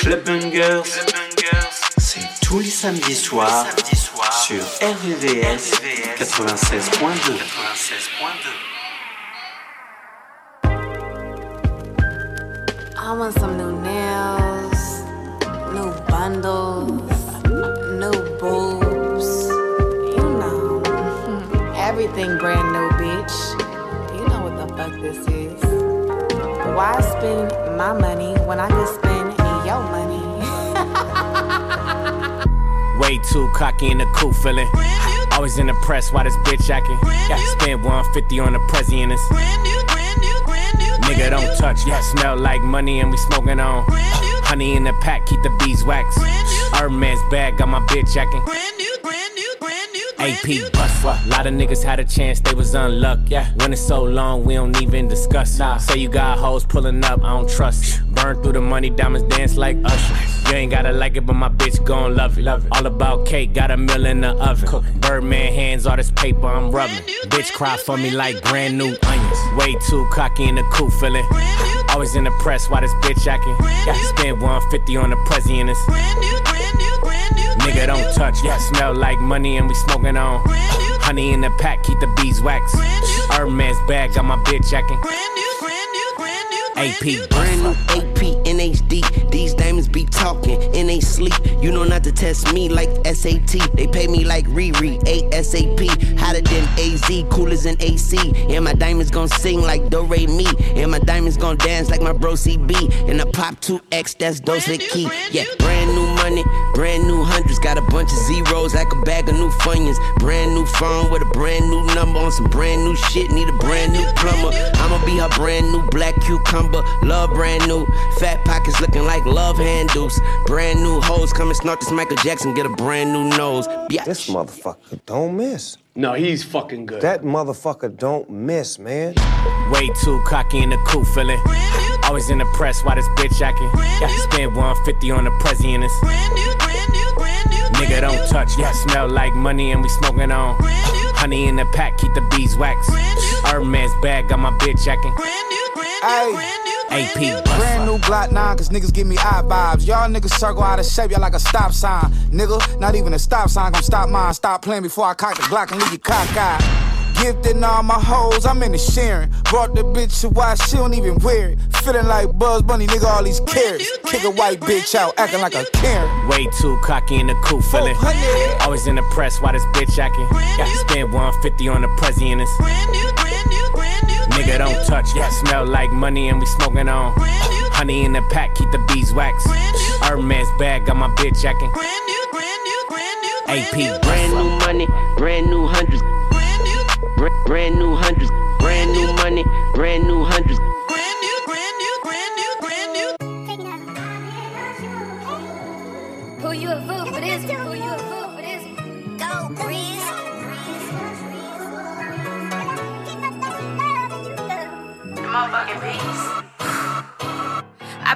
Club Bangers, c'est tous les samedis soirs sur RVVS 96.2. I want some new nails, new bundles, new boobs. You know, everything brand new, bitch. You know what the fuck this is. Why spend my money when I can spend your money? Way too cocky in the cool feeling. Always in the press, why this bitch acting? Yeah, spend 150 on the president. Nigga don't touch, yeah, smell like money and we smoking on. Honey in the pack, keep the beeswax. Hermes bag, got my bitch acting. AP bust. A lot of niggas had a chance, they was unlucky. Yeah. When it's so long, we don't even discuss. Nah. Say you got hoes pulling up, I don't trust. Burn through the money, diamonds dance like Usher. You ain't gotta like it, but my bitch gon' love it. Love it. All about cake, got a mill in the oven. Birdman hands, all this paper I'm rubbing. Bitch cry for me like brand new onions. Way too cocky in the cool feeling. Always in the press, why this bitch acting? Yeah, spend 150 on the president. Nigga don't touch, yeah, smell like money and we smoking on. Honey in the pack, keep the beeswax. Hermes bag, got my bitch acting. AP, Brand new AP in HD. These be talking in they sleep. You know not to test me like SAT. They pay me like Riri, ASAP. Hotter than AZ, cool than AC. And my diamonds gon' sing like Do Re Mi. And my diamonds gon' dance like my bro CB. And I pop 2X, that's Dose Key. Yeah, brand new money, brand new hundreds. Got a bunch of zeros like a bag of new funyuns. Brand new phone with a brand new number on some brand new shit. Need a brand new plumber. I'ma be her brand new black cucumber. Love brand new. Fat pockets looking like love handles. Brand new hoes come and snort this Michael Jackson. Get a brand new nose. Yeah. This motherfucker don't miss. No, he's fucking good. That motherfucker don't miss, man. way too cocky in the cool feeling. Always in the press, why this bitch acting? Yeah, spend 150 on the president. Nigga don't touch, yeah, smell like money and we smoking on. Honey in the pack, keep the beeswax. Hermes bag, got my bitch acting. AP, bust. Brand new Glock 9, cause niggas give me eye vibes. Y'all niggas circle out of shape, y'all like a stop sign. Nigga, not even a stop sign gon' stop mine. Stop playing before I cock the Glock and leave you cockeyed. Gifted all my hoes, I'm in the sharing. Brought the bitch to why she don't even wear it. Feeling like Bugs Bunny, nigga, all these carrots. Kick a white bitch out, acting like a Karen. Way too cocky in the cool feeling. Always in the press, why this bitch acting? Yeah, spend 150 on the president. Nigga don't touch, yeah, smell like money and we smoking on. Honey in the pack, keep the beeswax. Hermes bag, got my bitch acting. AP, Brand new money, brand new hundreds. Br- Brand new hundreds. Brand new money, brand new hundreds. Who you a fool for this? Who you a fool I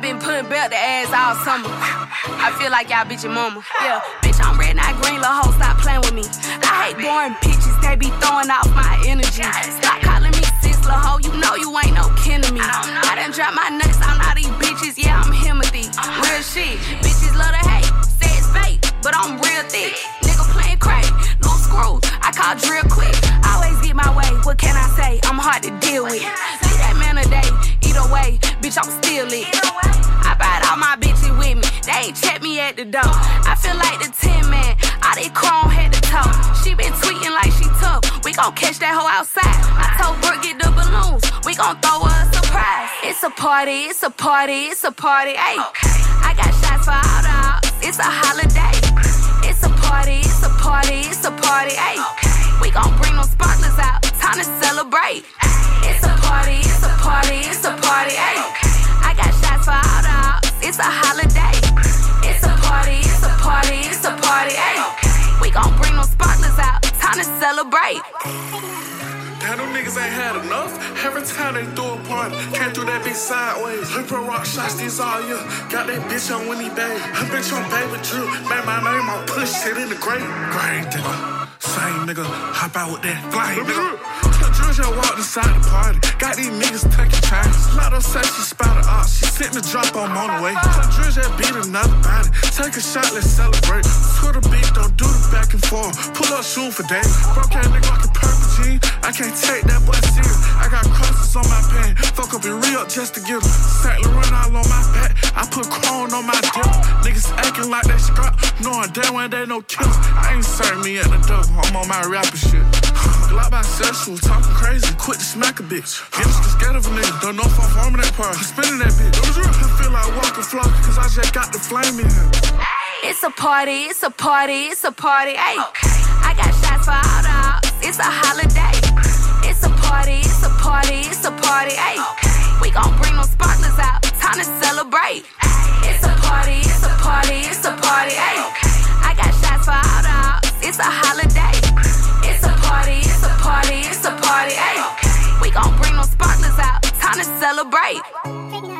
been putting belt the ass all summer. I feel like y'all bitch your mama. Yeah, bitch, I'm red, not green, little hoe, stop playing with me. I hate boring pictures, they be throwing off my energy. Stop calling me sis, little hoe, you know you ain't no kin to me. I I done dropped my nuts on all these bitches, yeah, I'm Timothy. Real shit, bitches love to hate, say it's fake, but I'm real thick. Nigga playing crack, no screws, I call drill quick. I Always get my way, what can I say? I'm hard to deal with. Way, bitch, I'm still lit. I brought all my bitches with me, they ain't check me at the door. I feel like the 10 man, all they chrome head to toe. She been tweeting like she tough, we gon' catch that hoe outside. I told Brooke get the balloons, we gon' throw her a surprise. It's a party, it's a party, it's a party, ayy. I got shots for all the it's a holiday. It's a party, it's a party, it's a party, ayy. We gon' bring them sparklers out, time to celebrate. It's a party, it's a party, it's a party, ayy. I got shots for all the ops, it's a holiday. It's a party, it's a party, it's a party, ayy. We gon' bring them sparklers out, time to celebrate. Damn, them niggas ain't had enough. Every time they throw a party, can't do that bitch sideways. Pro rock shots these all year. Got that bitch on Winnie Bay. Her bitch on baby drill. Man, my name on push shit in the grave. Great nigga. Same nigga. Hop out with that fly nigga. Put drill Drew just walked inside the party. Got these niggas tucking chains. Lotto said she spotted off. She sent the drop, I'm on the way. Just beat another body. Take a shot, let's celebrate. Twitter beat, don't do the back and forth. Pull up, shoot for days. Broke ass nigga like a purple jean. I can't take that serious. I got crosses on my pants. Fuck up and re-up just to get them. All on my back. I put chrome on my dip. Niggas acting like they scrap. Knowing damn well they no killers. I ain't serving me at the. I'm on my rapper shit. Glock bisexual, talking crazy, quick to smack a bitch. Gangsta scared of a nigga, don't know if I'm farming that part. I'm spinning that bitch. I feel like walking flock, cause I just got the flame in here. It's a party, it's a party, it's a party. Hey, I got shots for all dogs. It's a holiday. Party, it's a party, it's a party. Hey, we gon' bring those sparklers out. Time to celebrate. It's a party, it's a party, it's a party. Hey, I got shots for all dogs. It's a holiday. It's a party, it's a party, it's a party. Hey, we gon' bring those sparklers out. Time to celebrate.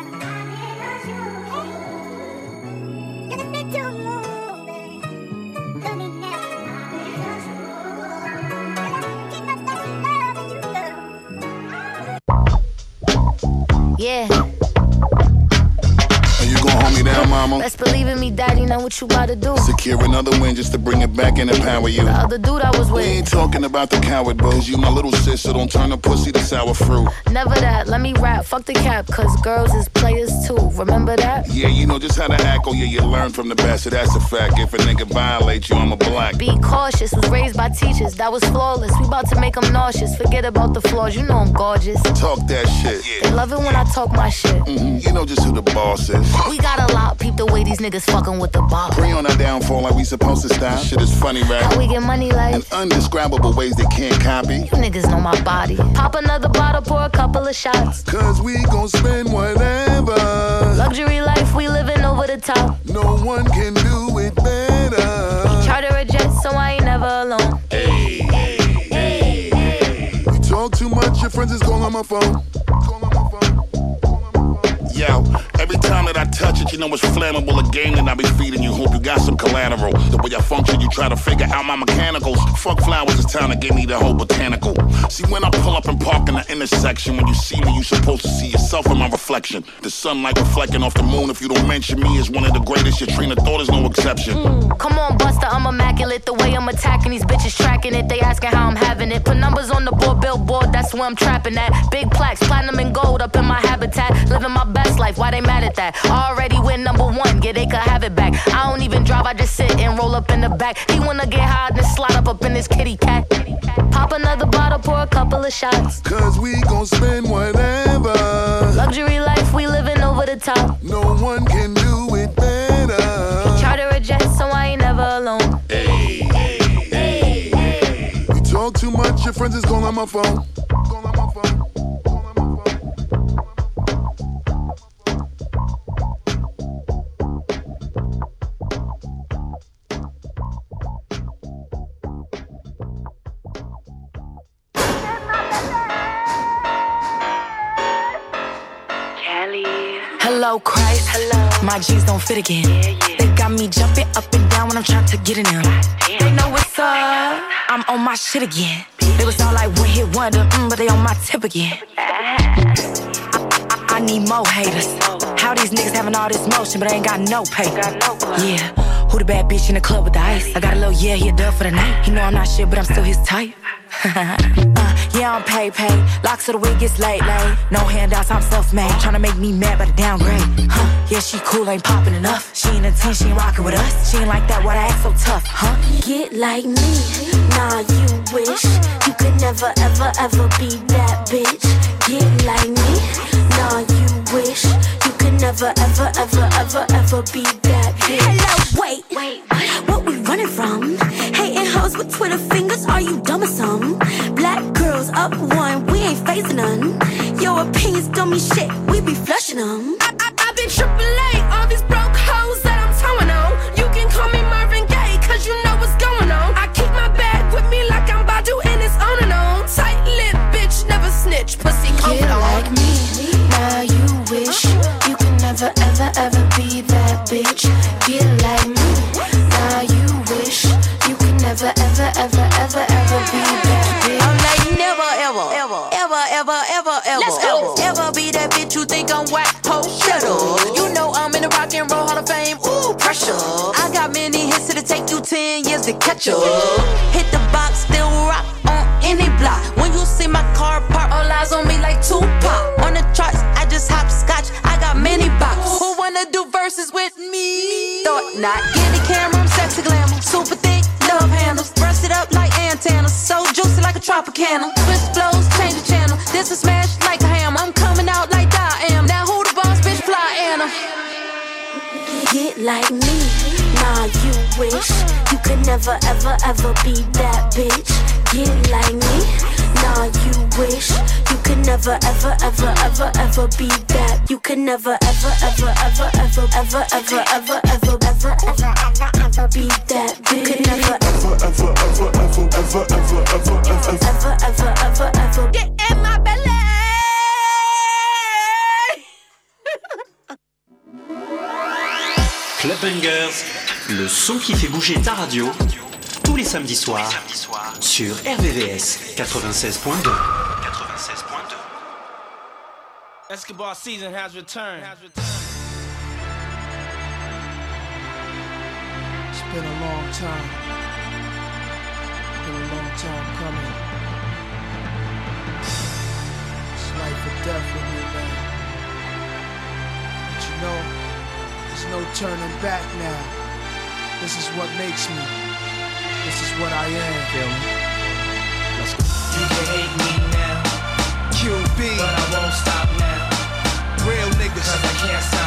Yeah. Me down, mama? Best believe in me, daddy. Know what you about to do. Secure another win just to bring it back and empower you. The other dude I was with. We ain't talking about the coward bros. You my little sis, so don't turn the pussy to sour fruit. Never that. Let me rap. Fuck the cap, cause girls is players too. Remember that? Yeah, you know just how to act. Oh yeah, you learn from the best. So that's a fact. If a nigga violate you, I'm a black. Be cautious. Was raised by teachers. That was flawless. We about to make them nauseous. Forget about the flaws. You know I'm gorgeous. Talk that shit. They love it when I talk my shit. Mhm, You know just who the boss is. We got a lot. Peep the way these niggas fucking with the bar. Pre on our downfall like we supposed to stop. Shit is funny, right? How we get money like? In undescribable ways they can't copy. You niggas know my body. Pop another bottle, pour a couple of shots. Cause we gon' spend whatever. Luxury life, we living over the top. No one can do it better. Charter a jet, so I ain't never alone. Hey, hey, hey, hey. You talk too much, your friends is calling my phone. Yo, every time that I touch it, you know it's flammable. A game that I be feeding you. Hope you got some collateral. The way I function, you try to figure out my mechanicals. Fuck flowers, it's time to give me the whole botanical. See, when I pull up and park in the intersection, when you see me, you supposed to see yourself in my reflection. The sunlight reflecting off the moon, if you don't mention me, is one of the greatest. Your train of thought is no exception. Mm, come on, Buster, I'm immaculate. The way I'm attacking these bitches, tracking it. They asking how I'm having it. Put numbers on the board, billboard, that's where I'm trapping at. Big plaques, platinum and gold up in my habitat. Living my best life, why they mad at that? Already win number one, yeah, they could have it back. I don't even drive, I just sit and roll up in the back. He wanna get high, then slide up up in his kitty cat. Pop another bottle, pour a couple of shots. Cause we gon' spend whatever. Luxury life, we living over the top. No one can do it better. Charter a jet, so I ain't never alone. Hey, hey, hey, hey. You talk too much, your friends is calling my phone. Hello, Christ. Hello. My jeans don't fit again. They got me jumping up and down when I'm trying to get in them. They know what's up. I'm on my shit again. They was all like one hit wonder, mm, but they on my tip again. I, I, I need more haters. How these niggas having all this motion, but I ain't got no paper. Yeah. Who the bad bitch in the club with the ice? I got a little yeah, he a dub for the night. He know I'm not shit, but I'm still his type. uh, yeah, I'm pay pay. Locks of the wig gets late late. No handouts, I'm self made. Tryna make me mad, by but downgrade. Huh? Yeah, she cool, ain't popping enough. She ain't a 10, she ain't rocking with us. She ain't like that, why I act so tough, huh? Get like me, nah, you wish you could never, ever, ever be that bitch. Get like me, nah, you wish you could never, ever, ever, ever, ever be that bitch. Hello, wait, wait, what we running from? Hating hoes with Twitter fingers, are you dumb or something? Up one, we ain't facing none. Your opinions don't mean shit, we be flushing them. I, I, I've been triple A, all these broke hoes that I'm towing on. You can call me Marvin Gaye, cause you know what's going on. I keep my bag with me like I'm Badu and it's on and on. Tight lip, bitch, never snitch, pussy Get on. like me, now you wish you could never, ever, ever be that bitch. Get like me, now you wish you could never, ever, ever, ever, ever be I'm whack, po, shut up. You know I'm in the rock and roll hall of fame, ooh, pressure. I got many hits that'll take you 10 years to catch up. Hit the box, still rock on any block. When you see my car park, all eyes on me like Tupac. On the charts, I just hopscotch, I got many box. Who wanna do verses with me? Thought not. Get the camera, I'm sexy glamour. Super thick, love handles. Burst it up like antennas. So juicy like a Tropicana. Twist flows, change the channel. This a smash like like me, nah you wish You could never ever ever be that bitch Get like me, nah you wish You could never ever ever ever ever be that You could never ever ever ever ever ever ever ever ever ever ever ever be that bitch You could never ever ever ever ever ever ever ever ever ever ever ever ever Get in my belly. Club Bangers, le son qui fait bouger ta radio, tous les samedis soirs, sur RVVS 96.2. Escobar season has returned. It's been a long time. Been a long time coming. It's life or death with me, man. But you know, no turning back now. This is what makes me. This is what I am. Feel me? Let's go. You can hate me now, QB, but I won't stop now. real niggas, Cause I can't stop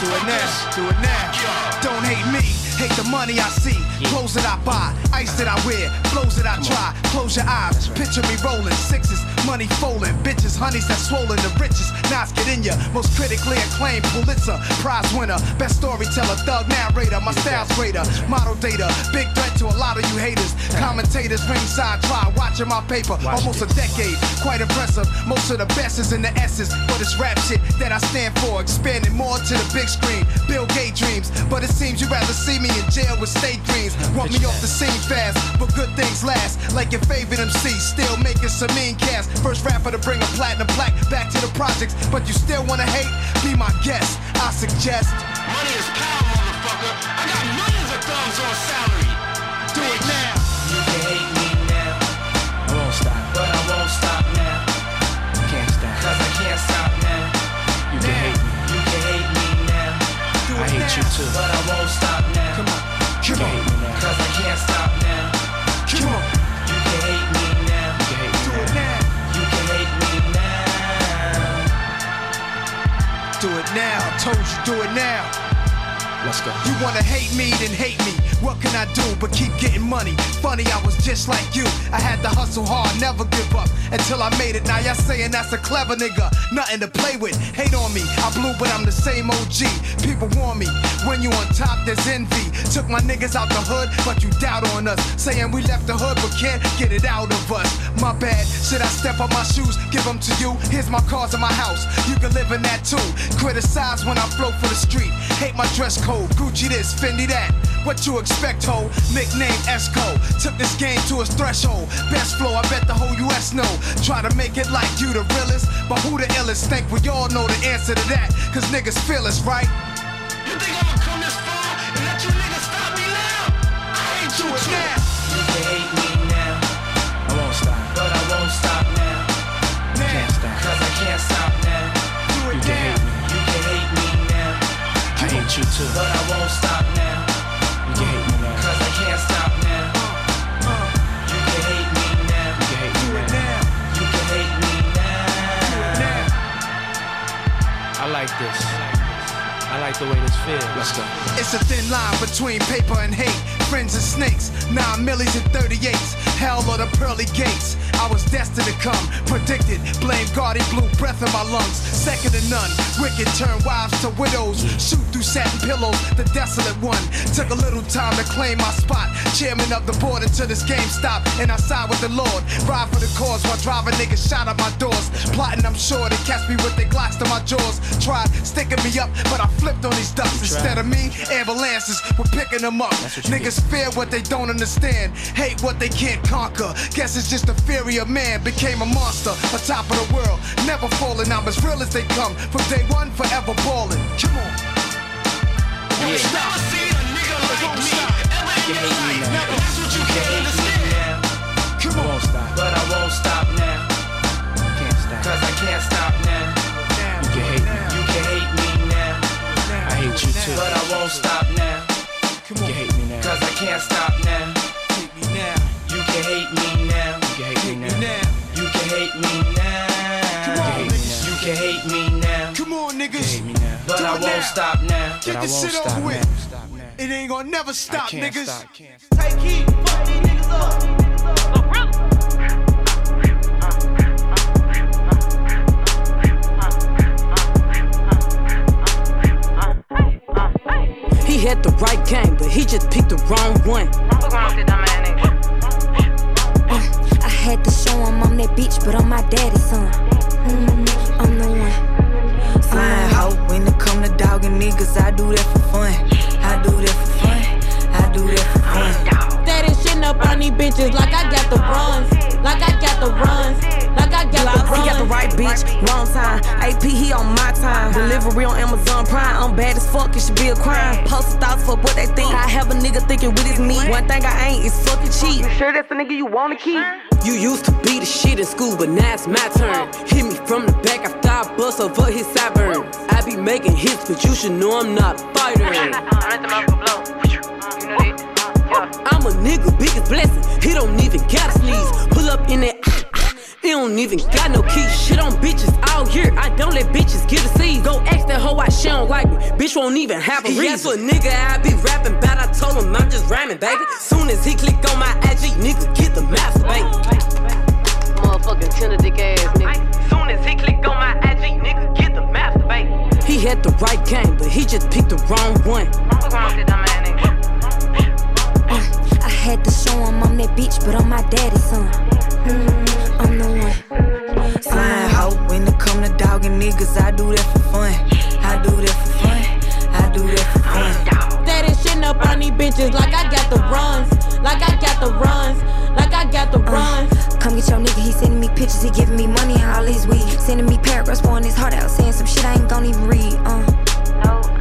Do it now. Do it now. Don't hate me. Hate the money I see. Clothes that I buy. Ice that I wear. Flows that I try. Close your eyes. Picture me rolling. Sixes. Money folding. Bitches. Honeys that swollen. The richest. Knots get in ya. Most critically acclaimed Pulitzer. Prize winner. Best storyteller. Thug narrator. My style's greater. Model data. Big threat to a lot of you haters. Commentators ringside try. Watching my paper. Almost a decade. Quite impressive. Most of the best is in the S's. But it's rap shit that I stand for. Expanding more to the big screen. Bill Gates dreams. But it seems you'd rather see me in jail with state dreams. Want me off the scene fast. But good things last. Like your favorite MC. Still making some mean cast. First rapper to bring a platinum plaque back to the projects. But you still wanna hate? Be my guest. I suggest. Money is power, motherfucker. I got millions of thumbs on salary. Do it now. You can hate me now, I won't stop. but I won't stop now. Can't stop. Cause I can't stop now. You can hate me. You can hate me now, Do I it hate now. you too. but I won't stop Let's go. You wanna hate me, then hate me. What can I do but keep getting money? Funny, I was just like you. I had to hustle hard, never give up until I made it. Now y'all saying that's a clever nigga, nothing to play with. Hate on me, I blew, but I'm the same OG. People warn me when you on top, there's envy. Took my niggas out the hood, but you doubt on us. Saying we left the hood, but can't get it out of us. My bad, should I step on my shoes, give them to you? Here's my cars in my house, you can live in that too. Criticize when I flow for the street. Hate my dress code, Gucci this, Fendi that. What you expect, ho? Nickname Esco. Took this game to its threshold. Best flow, I bet the whole US know. Try to make it like you the realest, but who the illest? Think we all know the answer to that. Cause niggas feel us, right? You think I'ma come this far and let you niggas stop me now? I hate you Do too. now. You can hate me now, I won't stop. but I won't stop now. Now. stop. Cause I can't stop now. Do it now. You can hate me now, I hate you too. Like this. I like the way this feels. Let's go. It's a thin line between paper and hate. Friends and snakes, nine millies and 38s. Hell or the pearly gates. I was destined to come, predicted. Blame God, he blew breath in my lungs. second to none. Wicked turn wives to widows. Shoot through satin pillows, the desolate one. Took a little time to claim my spot. Chairman of the board until this game stopped. And I side with the Lord. Ride for the cause while driving niggas shot at my doors. Plotting, I'm sure they catch me with their glocks to my jaws. Tried sticking me up, but I flipped on these ducks. Instead of me, ambulances were picking them up. Niggas fear what they don't understand. Hate what they can't conquer. Guess it's just the fury of man became a monster. On top of the world, never falling. I'm as real as they come. From day one, forever balling. Come on. Yeah. Never seen a nigga like me. You hate me now. Never. That's what you You can't understand. now. Come on. won't stop. But I won't stop now, Can't stop. cause I can't stop now. You can hate me. You can hate me now, I hate you too. but I won't stop now, You can hate me now. cause I can't stop now. Hate me now. You can hate me now, You can hate me now. Now. you can hate me Come on, now. niggas. You can hate me now, Come on, niggas. hate me now. but I won't stop now. But Get I this won't shit stop over now. with. It ain't gonna never stop, niggas. stop. Can't. Take heat, fuck these niggas up. He had the right game, but he just picked the wrong one. Uh, I had to show him I'm that bitch, but I'm my daddy's son. Mm, I'm the one. Flying hoe when it come to dogging niggas, I do that for fun. I do that for fun. I do that for fun. Steady shitting up on these bitches like I got the runs. Like I got the runs. Like I got the Block, runs. he got the right bitch, wrong time. AP, he on my time. Delivery on Amazon Prime. I'm bad as fuck, it should be a crime. Post thoughts for what they think. I have a nigga thinking with his meat. One thing I ain't is fucking cheap. You sure that's the nigga you wanna keep? You used to be the shit in school, but now it's my turn. Hit me from the back after I bust over his sideburn. I be making hits, but you should know I'm not a fighter. I'm a nigga, biggest blessing. He don't even gotta sneeze. Pull up in that. ah, ah, He don't even got no keys. Shit on bitches all year. I don't let bitches get a seed. Go ask that hoe why she don't like me. Bitch won't even have a reason. He asked for a nigga I be rapping about. I told him I'm just rhyming, baby. Soon as he click on my IG, nigga get the master, baby. Motherfucking tender dick ass nigga. Soon as he click on my IG, nigga get the master, baby. He had the right game, but he just picked the wrong one. Uh, I had to show him I'm that bitch, but I'm my daddy's son. Mm, I'm the one. Flying hoe when it come to dogging niggas, I do that for fun. I do that for fun. I do that for fun. Steady shitting up on these bitches like I got the runs. Like I got the runs. Like I got the runs. Come get your nigga, he sending me pictures, he giving me money, all his weed. Sending me paragraphs, pouring his heart out, saying some shit I ain't gonna even read. Uh. No,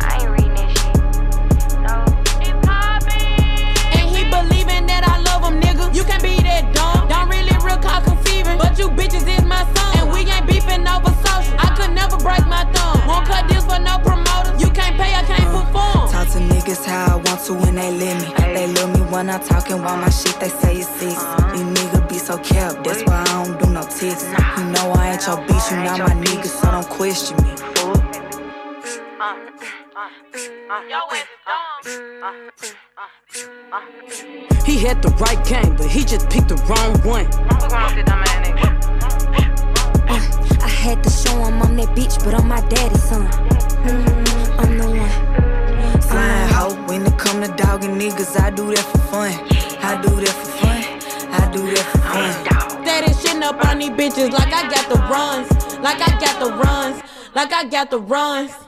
But you bitches is my son. And we ain't beefing over social. I could never break my thumb. Won't cut deals for no promoters. You can't pay, I can't perform. Talk to niggas how I want to when they let me. They love me when I'm talking while my shit they say it's six. Uh-huh. These niggas be so kept, that's why I don't do no text. You know I ain't your bitch, you not my nigga, so don't question me. He had the right game, but he just picked the wrong one. Uh, I had to show him I'm that bitch, but I'm my daddy's son. Mm, I'm the one. Flying hoe when it come to dogging niggas, I do that for fun. I do that for fun. I do that for fun. Steady shitting up on these bitches like I got the runs. Like I got the runs. Like I got the runs.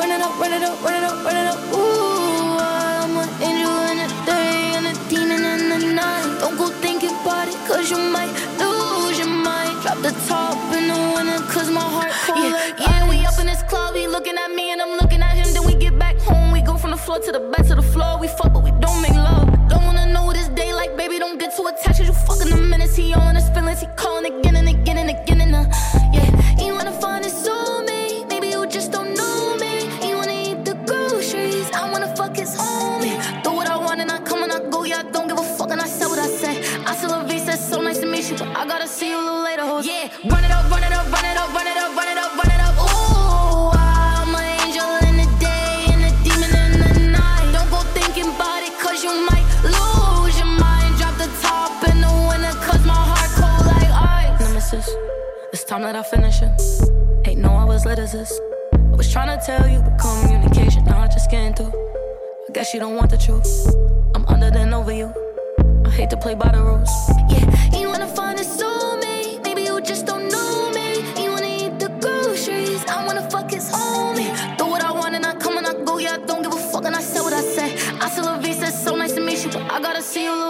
Run it up, run it up, run it up, run it up, it. Ooh, I'm an angel in the day and a demon in the night. Don't go thinking about it, cause you might lose your mind. Drop the top in the winter, cause my heart cold Yeah, like yeah, we up in this club, he looking at me and I'm looking at him. Then we get back home, we go from the floor to the back to the floor. We fuck, but we don't make love. Don't wanna know this day, like baby, don't get too attached. 'cause you fucking the minutes. He all in his feelings, he calling again I was trying to tell you, but communication, now I just can't do. I guess you don't want the truth. I'm under than over you. I hate to play by the rules. Yeah, you wanna find a soulmate. Maybe you just don't know me. You wanna eat the groceries. I wanna fuck his homie. Do what I want and I come and I go. Yeah, I don't give a fuck and I say what I say. I still love you. said so nice to meet you, but I gotta see you.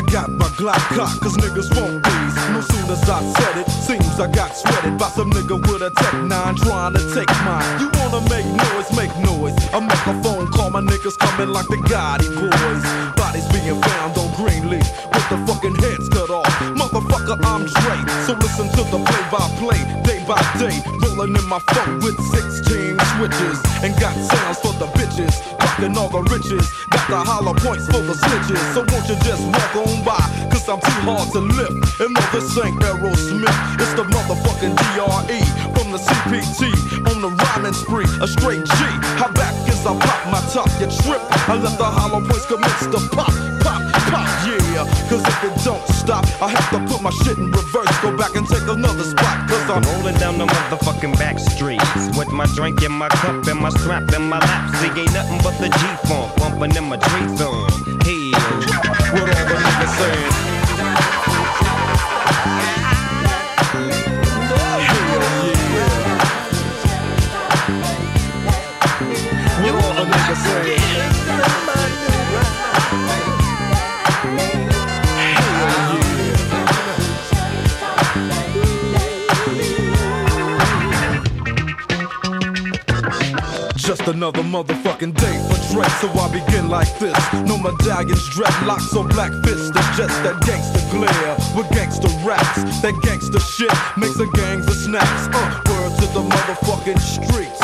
I got my Glock cock, cause niggas won't these. No sooner as I said it, seems I got sweated by some nigga with a Tech 9 trying to take mine. You wanna make noise, make noise. I make a phone call, my niggas coming like the Gotti boys. Bodies being found on Greenleaf with the fucking heads Motherfucker, I'm Dre, so listen to the play by play, day by day. Rolling in my phone with 16 switches and got sounds for the bitches. Rocking all the riches, got the hollow points for the snitches. So won't you just walk on by? Cause I'm too hard to lift. And no, this ain't Aerosmith, it's the motherfucking DRE from the CPT on the rhyming spree. A straight G. How back as I pop my top, you trip. I let the hollow points commence to pop, pop, yeah. Cause if it don't stop, I have to put my shit in reverse. Go back and take another spot. Cause I'm rolling down the motherfucking back streets with my drink in my cup and my strap in my lap. See, ain't nothing but the G funk bumping in my drink zone. Hell, what all the niggas saying? Just another motherfucking day for Dre, so I begin like this. No medallions, dreadlocks, or black fists. It's just that gangster glare with gangster raps. That gangster shit makes the gangs of snaps. Uh, word to the motherfucking streets.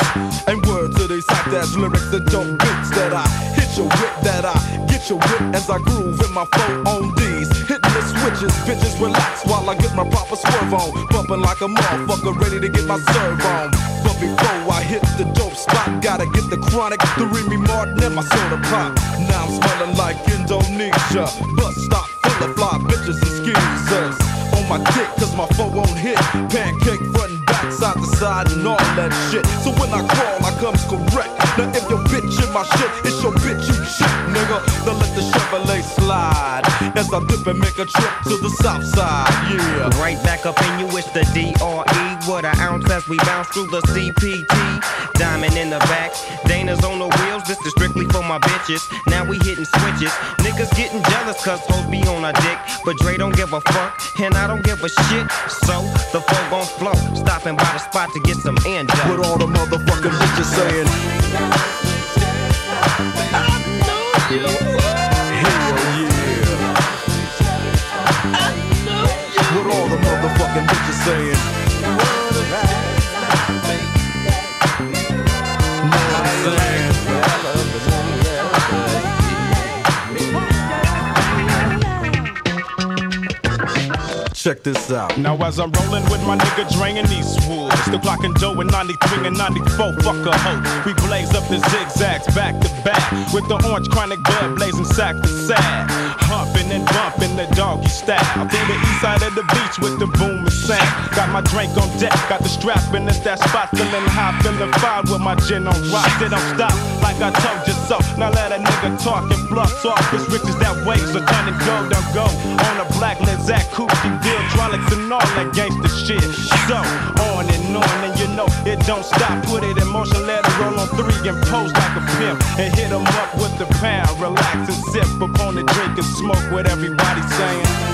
And word to these hot ass lyrics and dope beats that I hit your whip, that I get your whip as I groove in my phone on D's. The switches, bitches relax while I get my proper swerve on. Bumping like a motherfucker, ready to get my serve on. But before I hit the dope spot, gotta get the chronic, the Remy Martin, and my soda pop. Now I'm smelling like Indonesia. Bus stop full of fly bitches and skeezers. On my dick, cause my phone won't hit. Pancake front side to side, and all that shit. So when I crawl, I comes correct. Now if your bitch in my shit, it's your bitch you shit, nigga. Then let the Chevrolet slide. As I dip and make a trip to the south side, yeah. Right back up in you, it's the DRE. What an ounce as we bounce through the CPT. Diamond in the back, Daytons on the wheels. This is strictly for my bitches. Now we hitting switches. Niggas getting jealous cause hoes be on our dick. But Dre don't give a fuck, and I don't give a shit. So the flow gon' flow. Stopping by the spot to get some end What all the motherfucking bitches saying? Hell yeah. What all the motherfucking bitches saying? Check this out. Now as I'm rolling with my nigga Dre in Eastwood, still clocking Joe in 93 and 94, fuck a hoe. We blaze up the zigzags back to back with the orange chronic blood blazing sack to sack. Style. Through the east side of the beach with the boom and sound. Got my drink on deck, got the strap in it's that spot, feeling high, feeling fine with my gin on rock. They don't stop like I told you so. Now let a nigga talk and bluff talk. This riches that way, so turn and go, don't go. On a black Lizette Coochie deal, hydraulics and all that gangster shit. So on and on, and you know it don't stop. Put it in motion, let it roll on three and pose like a pimp. And hit 'em up with the pound, relax and sip upon the drink and smoke what everybody's saying.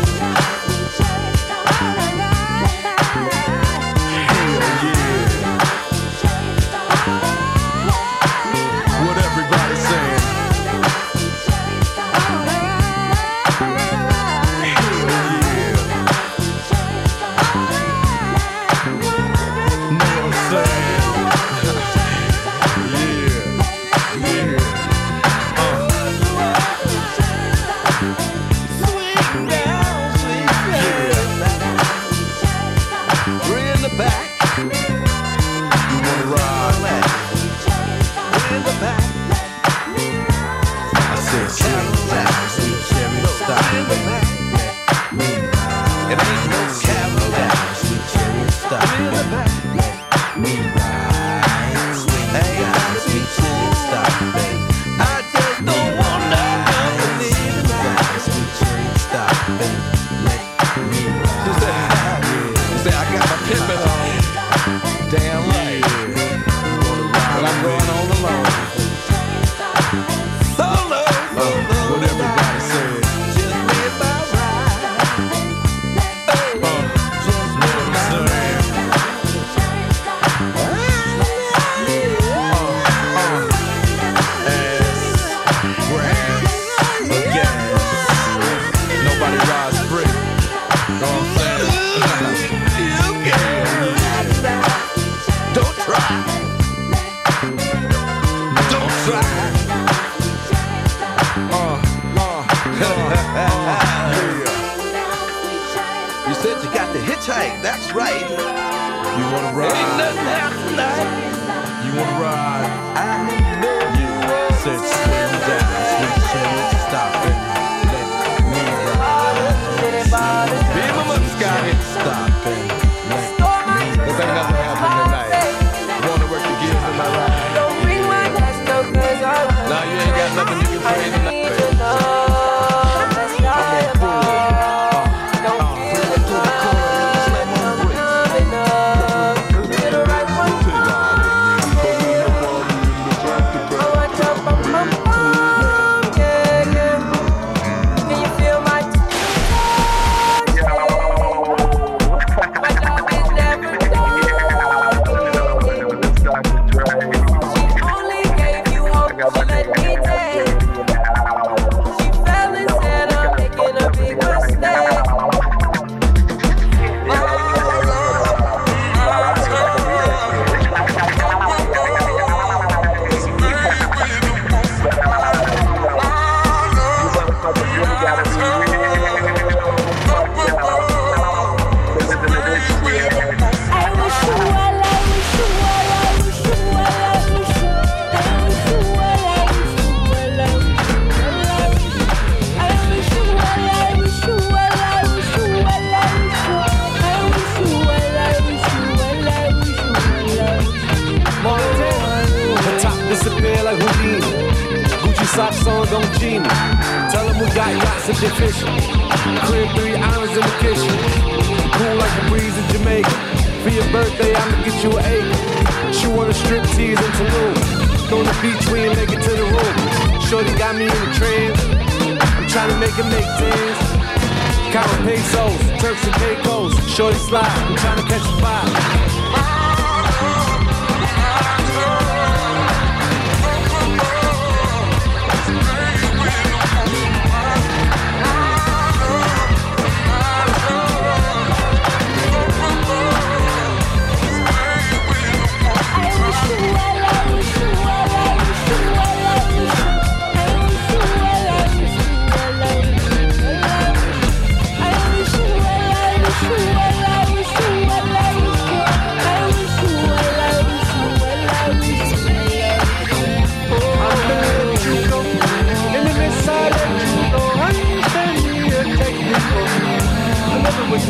Yachts and fishing. Crib three islands in the kitchen. Cool like the breeze in Jamaica. For your birthday, I'ma get you an acre. She want a strip tease in Tulum. To the beach, we ain't make it to the room. Shorty got me in the trance. I'm trying to make it make sense. Counting pesos, Turks and Caicos. Shorty slide, I'm trying to catch a vibe.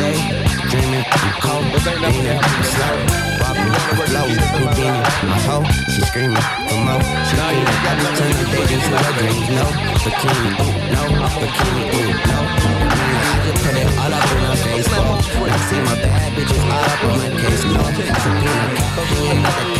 I'm daydreaming, I'm cold, leaning, I'm slow, walking, low, Houdini, my hoe, she screaming for more, she feeling, I be turning days into her dreams, no, bikini, ooh, no, bikini, ooh, no, I just put it all up in her face, I see my bad bitches all up on my case, no, Sabina, hanging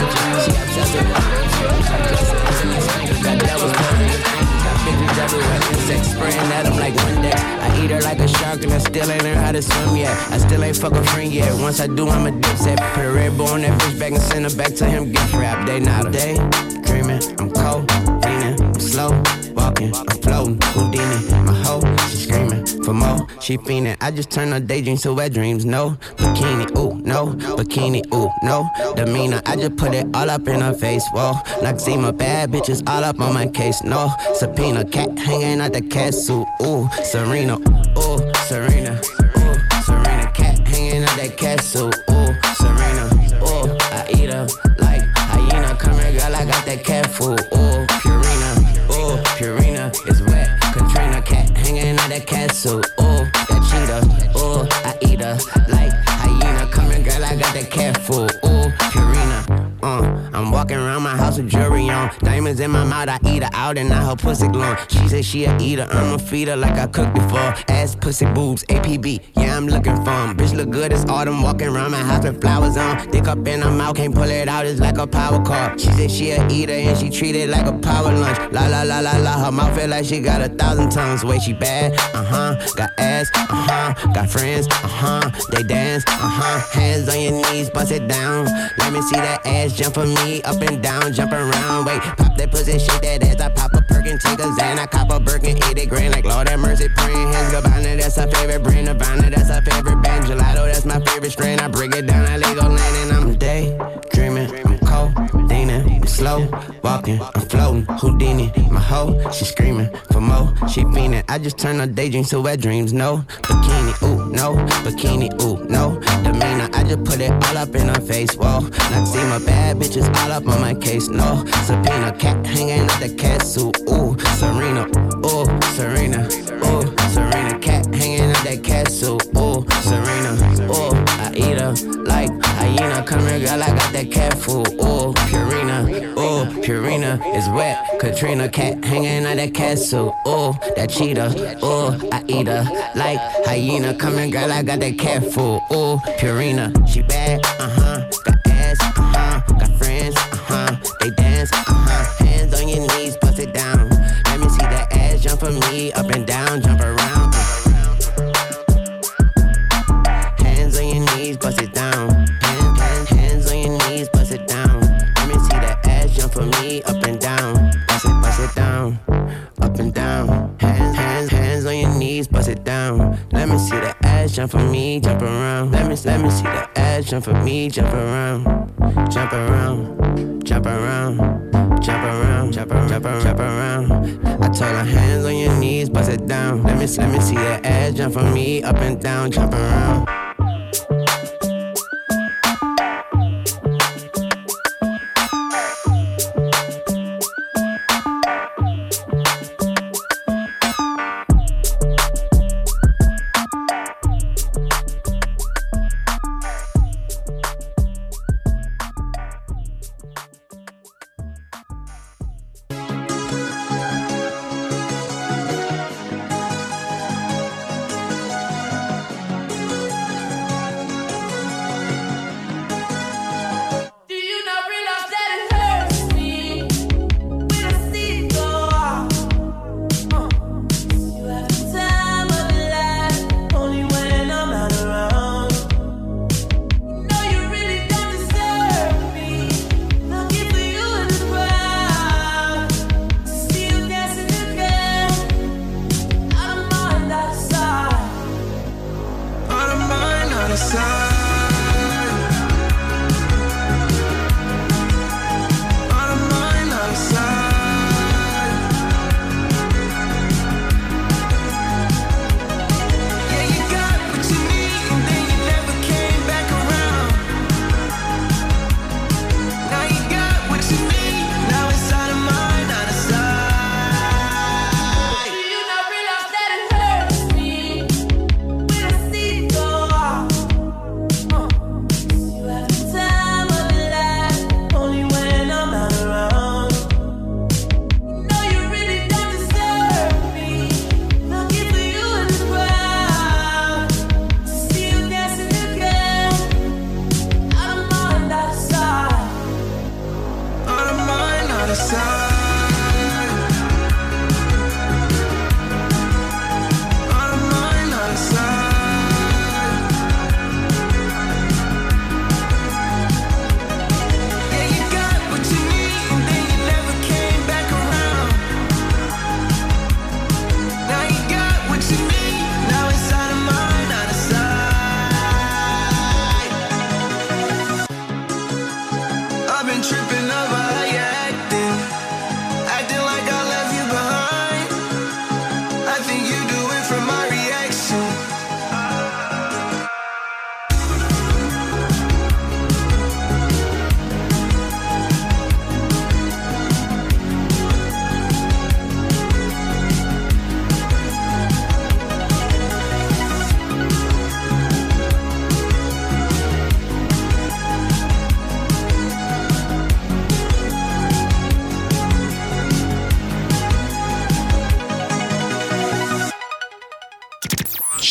it. It. She obsessed with That devil's. Got bitches everywhere. Sex spraying at 'em like one day. I eat her like a shark and I still ain't learned how to swim yet. I still ain't fuck a friend yet. Once I do, I'm a dipset. Put a red bull on that bitch back and send her back to him. Gift wrap. Day not a day. Dreaming, I'm cold, leaning, I'm slow, walking, I'm floating. Houdini, my hoe, she screaming for more. She fiending. I just turn her daydreams to wet dreams. No bikini, ooh, no bikini, ooh, no demeanor. I just put it all up in her face. Whoa, Noxzema, bad bitches all up on my case. No subpoena, cat hanging out the suit. Ooh, Serena, ooh, Serena, ooh, Serena. Cat hanging out that castle, ooh, Serena, ooh, I eat her like hyena. Come here, girl, I got that cat food, ooh, Purina, ooh, Purina is wet. Katrina, cat hanging out that castle, ooh, In my mouth, I eat her out and now her pussy glowing. She said she a eater, I'ma feed her like I cooked before. Ass, pussy, boobs, APB, yeah, I'm looking for 'em. Bitch look good, it's autumn. Walking around my house with flowers on. Dick up in her mouth, can't pull it out, it's like a power car. She said she a eater and she treat it like a power lunch. La la la la la, her mouth feel like she got a thousand tongues. Way she bad, uh huh. Got ass, uh huh. Got friends, uh huh. They dance, uh huh. Hands on your knees, bust it down. Let me see that ass jump for me, up and down, jump around. Wait, pop that pussy, shake that ass. I pop a perk and take a Xan. I cop a Birkin, 80 grand, like Lord have mercy, praying hands. Gabbana, that's her favorite brand. Nirvana, that's her favorite band. Gelato, that's my favorite strain. I break it down, I Lego land, and I'm slow walking, I'm floating. Houdini, my hoe, she screaming for more. She fiending. I just turn her daydreams to wet dreams. No bikini, ooh, no bikini, ooh, no demeanor. I just put it all up in her face. Whoa, not see my bad bitches all up on my case. No subpoena, cat hanging out the castle. Ooh, Serena, ooh, Serena, ooh, Serena, cat hanging out that castle. Ooh, Serena, ooh, I eat her like Come here, girl, I got that cat food. Ooh, Purina, ooh, Purina is wet. Katrina, cat hanging out that castle. Ooh, that cheetah, ooh, I eat her like hyena. Come here, girl, I got that cat food. Ooh, Purina, she bad, uh huh. Got ass, uh huh. Got friends, uh huh. They dance, uh huh. Hands on your knees, bust it down. Let me see that ass jump for me, up and down, jump for me, jump around. Let me, let me see that ass jump for me, jump around, jump around, jump around. Jump around, jump around, jump around, jump around. I told her hands on your knees, bust it down. Let me, let me see that ass jump for me, up and down, jump around.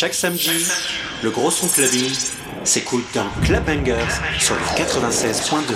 Chaque samedi, le gros son clubbing s'écoute dans Club Bangers sur le 96.2.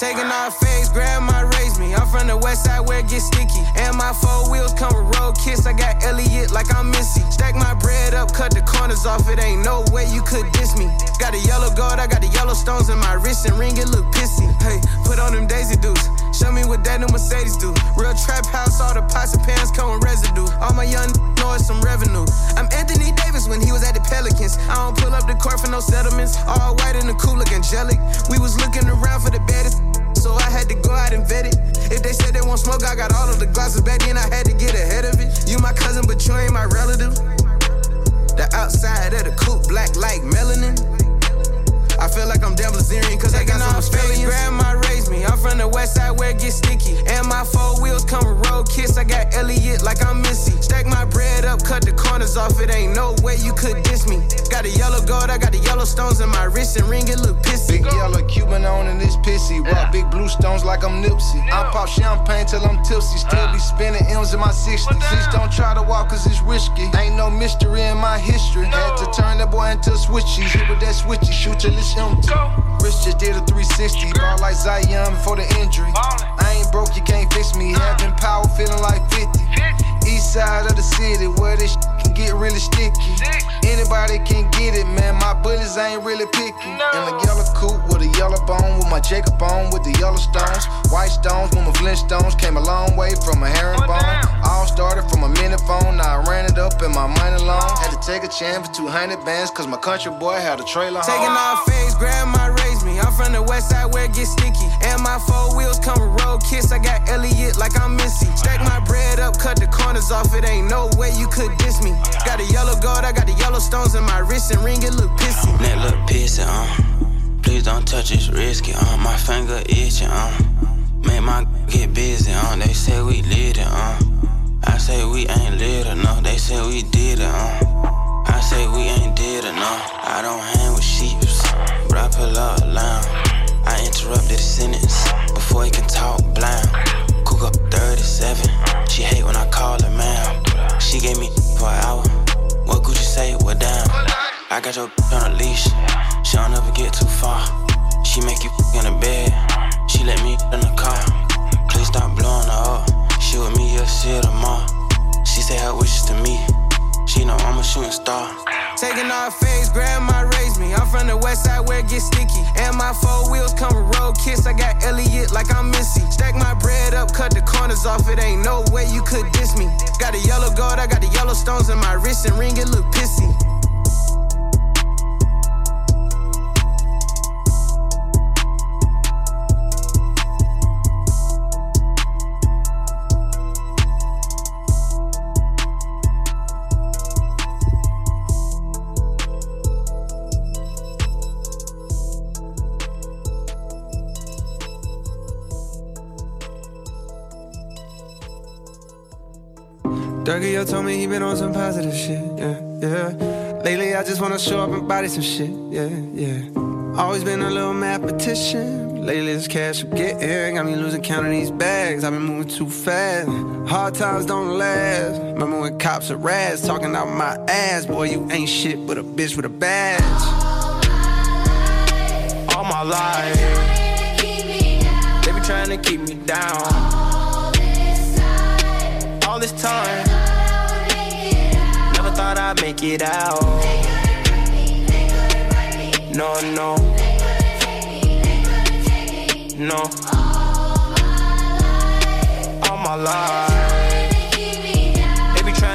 Taking off face, grandma raised me. I'm from the west side where it gets sticky. And my four wheels come with road kiss. I got Elliott like I'm Missy. Stack my bread up, cut the corners off. It ain't no way you could diss me. Got a yellow gold, I got the yellow stones in my wrist and ring. It look pissy. Hey, put on them Daisy Dukes. Show me what that new Mercedes do. Real trap house, all the pots and pans come with residue. All my young know it's some revenue. I'm Anthony Davis when he was at the Pelicans. I don't pull up the court for no settlements. All white in the cool look angelic. We was looking around for the baddest so I had to go out and vet it. If they said they won't smoke, I got all of the glasses back then. I had to get ahead of it. You my cousin, but you ain't my relative. The outside of the coupe, black like melanin. I feel like I'm Dan Bilzerian cause I got some Australians. Grandma raised me. I'm from the west side where it gets sticky. And my four wheels come with road kiss. I got Elliott like I'm Missy. Stack my bread up, cut the corners off. It ain't no way you could diss me. Got a yellow gold, I got the yellow stones in my wrist and ring. It look pissy. Big yellow Cuban on and it's pissy. Rock big blue stones like I'm Nipsey. I pop champagne till I'm tipsy. Still be spinning M's in my 60s. Please don't try to walk cause it's risky. Ain't no mystery in my history. Had to turn that boy into a switchy. Hit with that switchy, shoot till it's empty. Rich just did a 360. Ball like Zion before the injury. I ain't broke, you can't fix me. Having power, feeling like 50. East side of the city where this can get really sticky. Anybody can get it, man. My bullets ain't really picky. In a yellow coupe with a yellow bone, with my Jacob on, with the yellow stones. White stones with my Flintstones. Came a long way from a herringbone. All started from a minute phone, now I ran it up in my money loan. Had to take a chance for 200 bands, cause my country boy had a trailer home. Taking off face, grandma raised me. I'm from the west side where it gets sticky. And my four wheels come with road kiss. I got Elliott like I'm Missy. Stack my bread up, cut the corners off. It ain't no way you could diss me. Got a yellow gold, I got the yellow stones in my wrist and ring. It look pissy. Neck look pissy, uh. Please don't touch it's risky, uh. My finger itching, uh. Make my get busy, uh. They say we lit it, uh. I say we ain't lit enough. They say we did it, uh. I say we ain't did enough. I don't hang with I pull up loud. I interrupted the sentence before he can talk blind. Cook up 37. She hate when I call her man. She gave me for an hour. What Gucci say? What down? I got your on a leash. She don't ever get too far. She make you in the bed. She let me in the car. Please stop blowing her up. She with me, you'll see her tomorrow. She say her wishes to me. She know I'm a shooting star. Taking off face, grandma raised me. I'm from the west side where it gets sticky. And my four wheels come with road kiss. I got Elliott like I'm Missy. Stack my bread up, cut the corners off. It ain't no way you could diss me. Got a yellow gold, I got the yellow stones in my wrist and ring. It look pissy. Dougie, yo told me he been on some positive shit, yeah, yeah. Lately, I just wanna show up and body some shit, yeah, yeah. Always been a little mathematician. Lately, this cash I'm getting got me losing count of these bags. I've been moving too fast. Hard times don't last. Remember when cops are rats talking out my ass? Boy, you ain't shit but a bitch with a badge. all my life. They be trying to keep me down. All this time, never thought I'd make it out. No, no, no. All my life.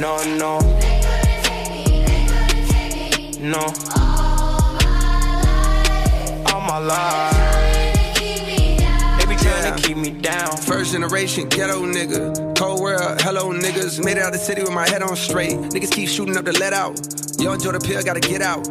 No, no, no. All my life, they be trying to keep me down. First generation ghetto nigga. Cold world, hello niggas. Made it out the city with my head on straight. Niggas keep shooting up the let out. Yo, enjoy the pill, gotta get out.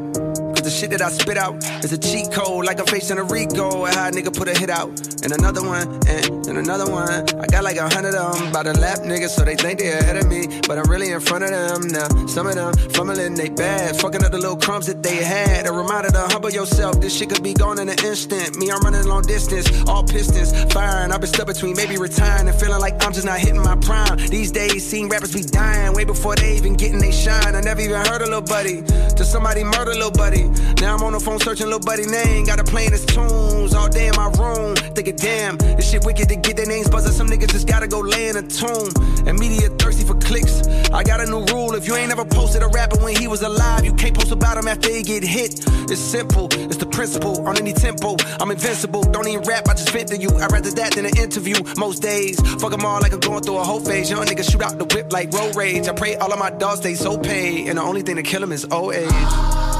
The shit that I spit out is a cheat code, like I'm facing a Rico. And how a nigga put a hit out. And another one, and, and another one. I got like a hundred of them by the lap niggas, so they think they ahead of me. But I'm really in front of them now. Some of them fumbling they bad, fucking up the little crumbs that they had. A reminder to humble yourself, this shit could be gone in an instant. Me, I'm running long distance, all pistons firing. I've been stuck between maybe retiring and feeling like I'm just not hitting my prime. These days, seeing rappers be dying way before they even getting they shine. I never even heard a little buddy. Till somebody murder little buddy. Now I'm on the phone searching little buddy name. Got to playing his tunes all day in my room. Thinking, damn, this shit wicked to get their names buzzing. Some niggas just gotta go lay in a tomb. And media thirsty for clicks. I got a new rule. If you ain't ever posted a rapper when he was alive, you can't post about him after he get hit. It's simple, it's the principle. On any tempo, I'm invincible. Don't even rap, I just vent to you. I'd rather that than an interview most days. Fuck them all like I'm going through a whole phase. Young niggas shoot out the whip like road rage. I pray all of my dogs stay so paid. And the only thing to kill them is old age.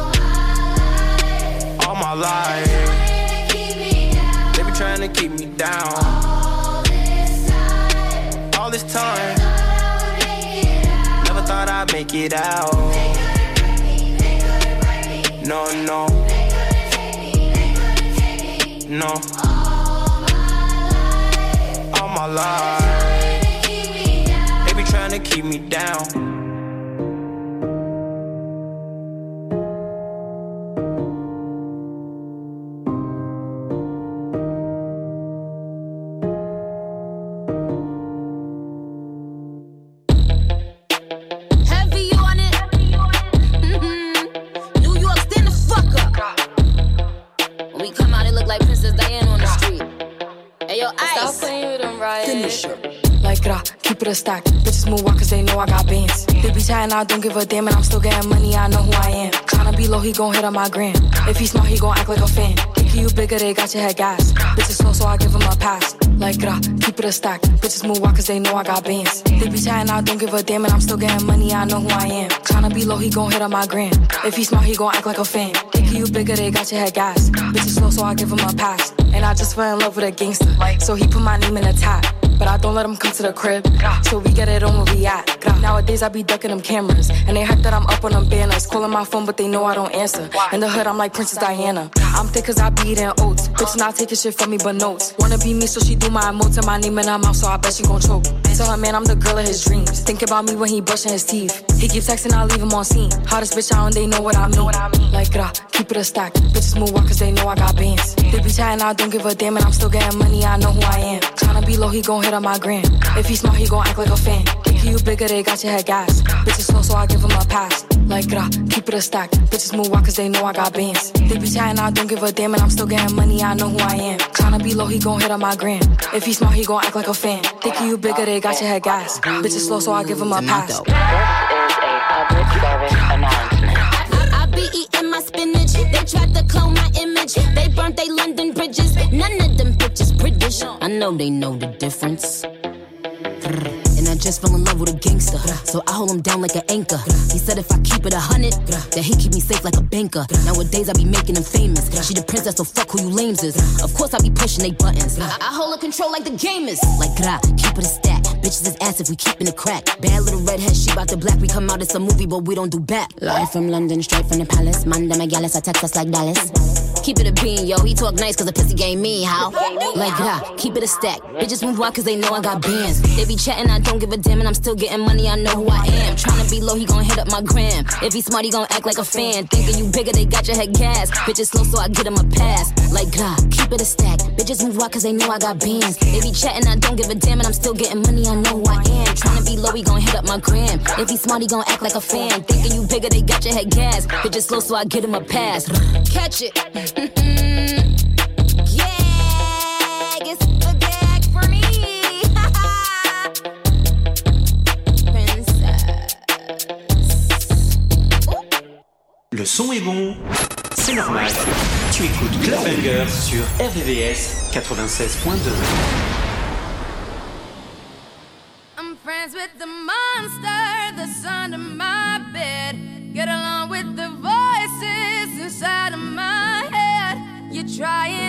All my life. They be trying to keep me down. All this time, never thought I'd make it out. No, no, no. All my life, they be trying to keep me down. A stack. Bitches move on cause they know I got bands. They be chatting, I don't give a damn, and I'm still getting money, I know who I am. Tryna be low, he gon' hit on my gram. If he smart, he gon' act like a fan. Think you bigger, they got your head gas. Bitches slow, so I give him a pass. Like, grah, keep it a stack. Bitches move on cause they know I got bands. They be chatting, I don't give a damn, and I'm still getting money, I know who I am. Tryna be low, he gon' hit on my gram. If he smart, he gon' act like a fan. Think you bigger, they got your head gas. Bitches slow, so I give him a pass. And I just fell in love with a gangster. So he put my name in the top. But I don't let him come to the crib. So we get it on where we at. Nowadays I be ducking them cameras. And they hype that I'm up on them banners. Calling my phone, but they know I don't answer. In the hood, I'm like Princess Diana. I'm thick cause I be eating oats. Bitch not taking shit from me but notes. Wanna be me, so she do my emotes and my name in her mouth, so I bet she gon' choke. Tell her man I'm the girl of his dreams. Think about me when he brushing his teeth. He keep texting, I leave him on scene. Hottest bitch out and they know what I mean. Like, grah, keep it a stack. Bitches move on cause they know I got bands. They be chatting, I don't give a damn, and I'm still getting money, I know who I am. Tryna be low, he gon' hit on my gram. If he smart, he gon' act like a fan. Think you bigger, they got your head gas. Bitches slow, so I give him a pass. Like, grah, keep it a stack. Bitches move on cause they know I got bands. They be chatting, I don't give a damn, and I'm still getting money, I know who I am. Tryna be low, he gon' hit on my gram. If he smart, he gon' act like a fan. Think you bigger, they got your head gas. Bitches slow, so I give him a pass. I, I be eating my spinach. They tried to clone my image. They burnt they London bridges. None of them bitches British. I know they know the difference. Just fell in love with a gangster. So I hold him down like an anchor. He said if I keep it a hundred, that he keep me safe like a banker. Nowadays I be making him famous. She the princess, so fuck who you lames is. Of course I be pushing they buttons. I, I hold a control like the gamers. Like gra, keep it a stack. Bitches is ass if we keepin' it crack. Bad little redhead, she bout the black. We come out, it's a movie, but we don't do back. Live from London, straight from the palace. Manda Megalis, I text us like Dallas. Keep it a bean, yo. He talk nice cause the pussy game me, how? Like gra, keep it a stack. Bitches move on cause they know I got bands. They be chatting, I don't give a damn, and I'm still getting money, I know who I am. Tryna be low, he gon' hit up my gram. If he smart, he gon' act like a fan. Thinking you bigger, they got your head gas. Bitches slow, so I get him a pass. Like gra, keep it a stack. Bitches move on cause they know I got bands. They be chatting, I don't give a damn, and I'm still getting money, I know who I am. Tryna be low, he gon' hit up my gram. If he smart, he gon' act like a fan. Thinking you bigger, they got your head gas. Just slow, so I get him a pass. Catch it. Bon, c'est normal. Tu écoutes Club Banger sur RVVS 96.2. I'm friends with the monster my bed. Get along with the voices inside of my head. You're trying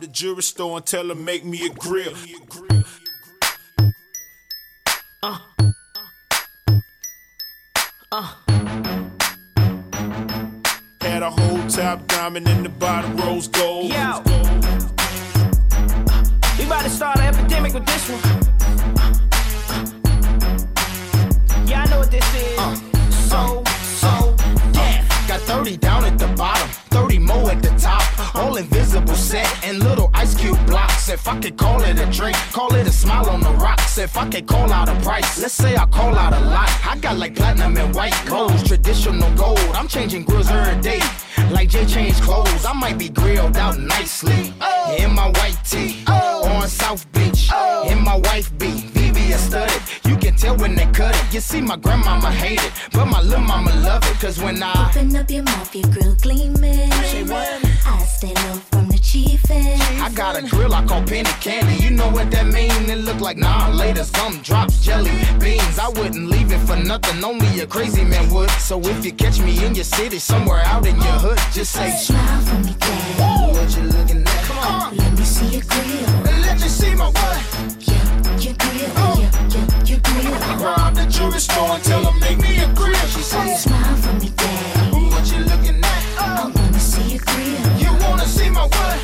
the jewelry store and tell her make me a grill. Uh. Uh. Had a whole top diamond in the bottom rose gold. Yo. We about to start an epidemic with this one. Yeah, I know what this is. Uh. So 30 down at the bottom, 30 more at the top. All invisible set and little ice cube blocks. If I could call it a drink, call it a smile on the rocks. If I could call out a price, let's say I call out a lot. I got like platinum and white clothes, traditional gold. I'm changing grills every day. Like Jay changed clothes, I might be grilled out nicely. You see, my grandmama hate it, but my little mama love it. Cause when I Open up your mouth, your grill gleaming. I stay low from the chiefin'. I got a grill I call penny candy. You know what that mean? It look like nah later. Some drops, jelly beans. I wouldn't leave it for nothing. Only a crazy man would. So if you catch me in your city, somewhere out in your hood, just say Smile for me, daddy. What you looking at? Come on. Let me see your grill. Let me see my what? Rob the jewelry store and tell them make me a grill. She said, Smile for me, daddy. What you looking at? I wanna see your grill. You wanna see my what?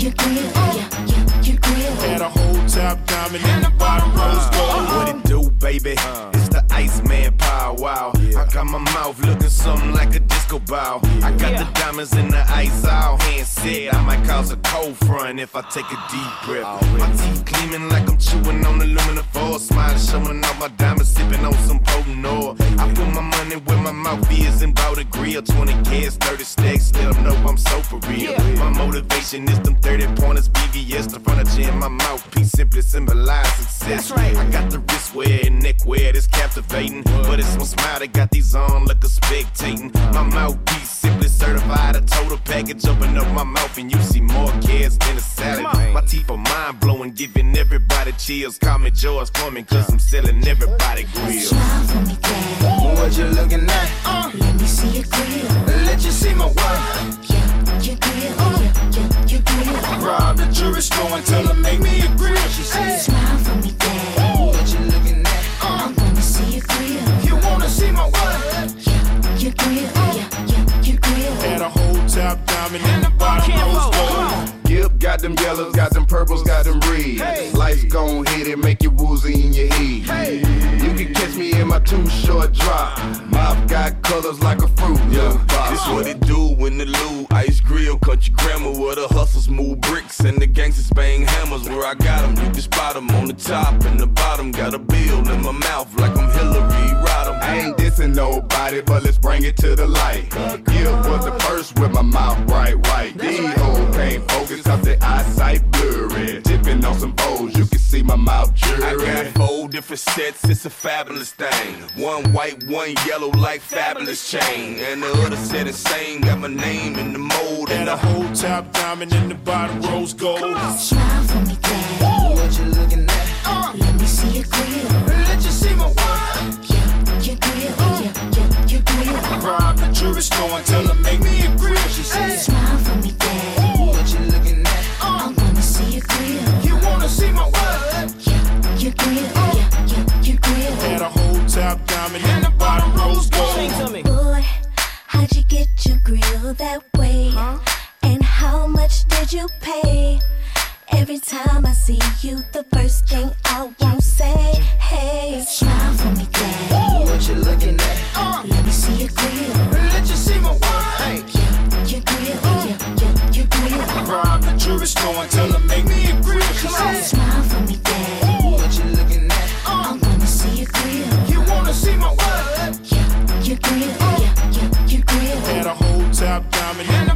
Your grill, your, your, your grill. Had a whole top diamond and the bottom rose gold. What it do, baby? It's the Iceman Paul Wall. I got my mouth looking something like a disco ball. I got the diamonds in the ice all hand said. I might cause a cold front if I take a deep breath. My teeth gleaming like I'm chewing on aluminum foil. Smiling, showing off my diamonds, sipping on some potent oil. I put my money where my mouth is and bought a grill. 20 kids, 30 stacks, let them know I'm so for real. My motivation is them 30 pointers, VVS, the furniture in my mouthpiece simply symbolize success. right I got the wristwear and neckwear that's captivating. But it's my smile that got these on like a spectating. My mouthpiece simply certified a total package. Open up my mouth and you see more kids than a salad. My teeth are mind blowing, giving everybody chills. Call me George Foreman, cause I'm selling everybody grills. Smile for me, daddy. What you looking at? Uh. Let me see your grill. Let you see my work. what? Your grill, uh. your, your, your grill. Rob the jewelry store and tell them make me a grill. She said, Smile for me, daddy. What you looking at? Uh. I wanna see your grill. Top diamond them yellows, got them purples, got them reds. Life's gon' hit it, make you woozy in your head. You can catch me in my too short drop. Mouth got colors like a fruit. Yeah, This what it do when the Lou Ice Grill Country Grammar where the hustlers move bricks and the gangsters bang hammers where I got 'em. You can spot 'em on the top and the bottom got a bill in my mouth like I'm Hillary Rodham I ain't dissing nobody, but let's bring it to the light. Gill was the first with my mouth bright white. These hoes can't focus cause their eyesight blurry. Tipping on some O's, you can see my mouth I jury. got four different sets, it's a fabulous thing. One white, one yellow, like fabulous chain. And the other set is same, got my name in the mold. Had And the whole top diamond and the bottom rose gold. Smile for me, daddy. What you looking at? Uh. Let me see your grill. Let you see my what? Your grill, uh. your, your, your grill. Rob the jewelry store and tell them make me a grill. She said, Smile Grill. Had a whole top diamond and the bottom rose gold. Boy, how'd you get your grill that way? And how much did you pay? Every time I see you, the first thing I won't say, hey, smile for me, daddy. What you looking at? Let me see your grill. Let you see my what? Your grill, your, your, your grill. Rob the jewelry store and tell them make me Yeah.